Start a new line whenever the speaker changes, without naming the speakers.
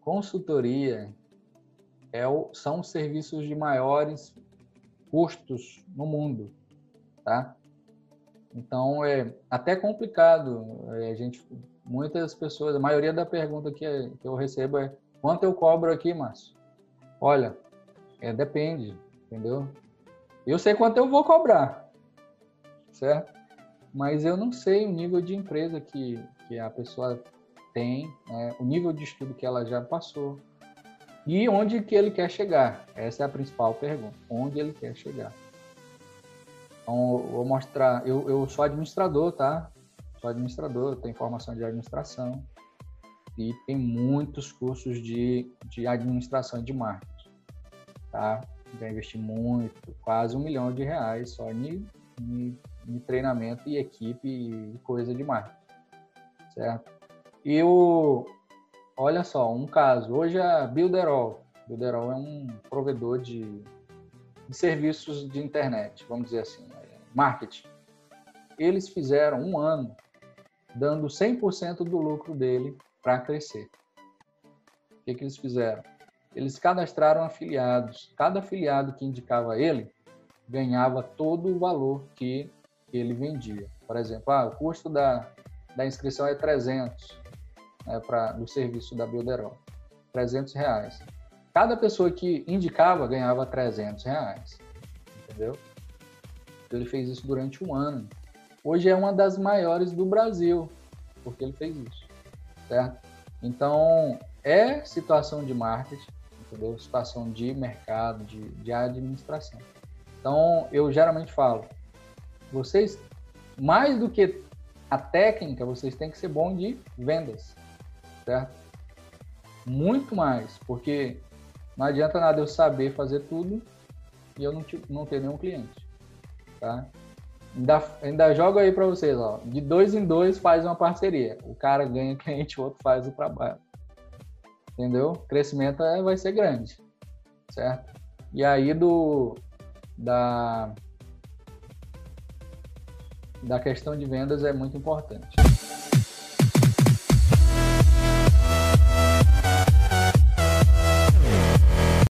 Consultoria é o, são os serviços de maiores custos no mundo, tá? Então é até complicado. É, gente, muitas pessoas, a maioria da pergunta que, que eu recebo é quanto eu cobro aqui, Márcio? Olha, é, depende, entendeu? Eu sei quanto eu vou cobrar, certo? Mas eu não sei o nível de empresa que, que a pessoa tem, né? o nível de estudo que ela já passou e onde que ele quer chegar. Essa é a principal pergunta, onde ele quer chegar. Então, vou mostrar. Eu, eu sou administrador, tá? Sou administrador, tenho formação de administração e tem muitos cursos de, de administração de marketing, tá? Já investi muito, quase um milhão de reais só em, em, em treinamento e equipe e coisa de marketing, certo? E o, olha só, um caso. Hoje a Builderall, Builderall é um provedor de, de serviços de internet, vamos dizer assim marketing. Eles fizeram um ano dando 100% do lucro dele para crescer. O que, que eles fizeram? Eles cadastraram afiliados. Cada afiliado que indicava ele ganhava todo o valor que ele vendia. Por exemplo, ah, o custo da, da inscrição é 300 né, pra, do serviço da Builderall. 300 reais. Cada pessoa que indicava ganhava 300 reais. Entendeu? Ele fez isso durante um ano. Hoje é uma das maiores do Brasil, porque ele fez isso, certo? Então, é situação de marketing, entendeu? Situação de mercado, de, de administração. Então, eu geralmente falo, vocês, mais do que a técnica, vocês têm que ser bom de vendas, certo? Muito mais, porque não adianta nada eu saber fazer tudo e eu não, não ter nenhum cliente tá? Ainda, ainda jogo aí para vocês, ó. De dois em dois faz uma parceria. O cara ganha cliente, o outro faz o trabalho. Entendeu? O crescimento é, vai ser grande, certo? E aí do da da questão de vendas é muito importante.